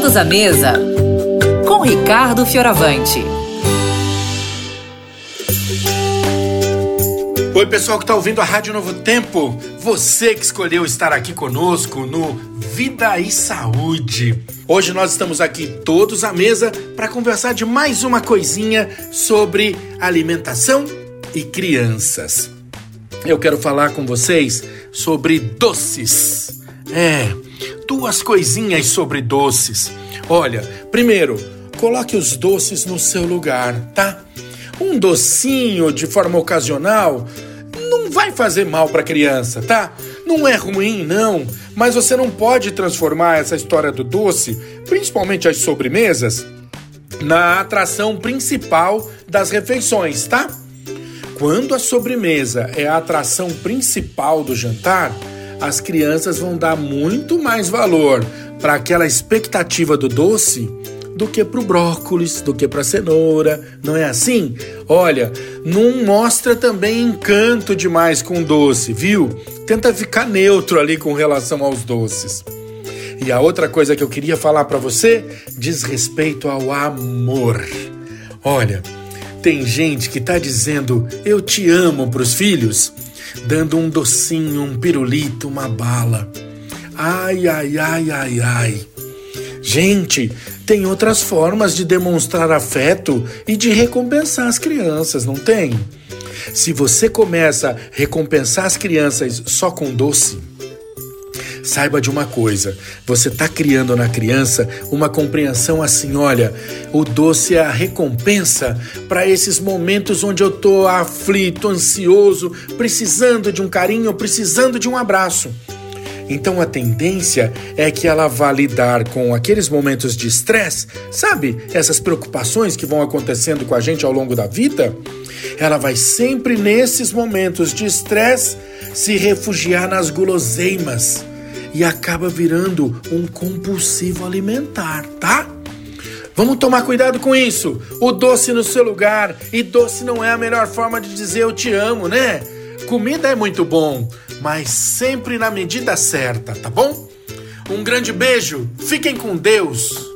Todos à mesa com Ricardo Fioravante. Oi, pessoal que está ouvindo a Rádio Novo Tempo. Você que escolheu estar aqui conosco no Vida e Saúde. Hoje nós estamos aqui todos à mesa para conversar de mais uma coisinha sobre alimentação e crianças. Eu quero falar com vocês sobre doces. É, duas coisinhas sobre doces. Olha, primeiro, coloque os doces no seu lugar, tá? Um docinho de forma ocasional não vai fazer mal para a criança, tá? Não é ruim, não, mas você não pode transformar essa história do doce, principalmente as sobremesas, na atração principal das refeições, tá? Quando a sobremesa é a atração principal do jantar, as crianças vão dar muito mais valor para aquela expectativa do doce do que para o brócolis, do que para a cenoura, não é assim? Olha, não mostra também encanto demais com doce, viu? Tenta ficar neutro ali com relação aos doces. E a outra coisa que eu queria falar para você diz respeito ao amor. Olha, tem gente que tá dizendo eu te amo para os filhos, dando um docinho, um pirulito, uma bala. Ai, ai, ai, ai, ai. Gente, tem outras formas de demonstrar afeto e de recompensar as crianças, não tem? Se você começa a recompensar as crianças só com doce, saiba de uma coisa: você está criando na criança uma compreensão assim: olha, o doce é a recompensa para esses momentos onde eu estou aflito, ansioso, precisando de um carinho, precisando de um abraço. Então a tendência é que ela vá lidar com aqueles momentos de estresse, sabe? Essas preocupações que vão acontecendo com a gente ao longo da vida. Ela vai sempre nesses momentos de estresse se refugiar nas guloseimas e acaba virando um compulsivo alimentar, tá? Vamos tomar cuidado com isso. O doce no seu lugar e doce não é a melhor forma de dizer eu te amo, né? Comida é muito bom, mas sempre na medida certa, tá bom? Um grande beijo, fiquem com Deus!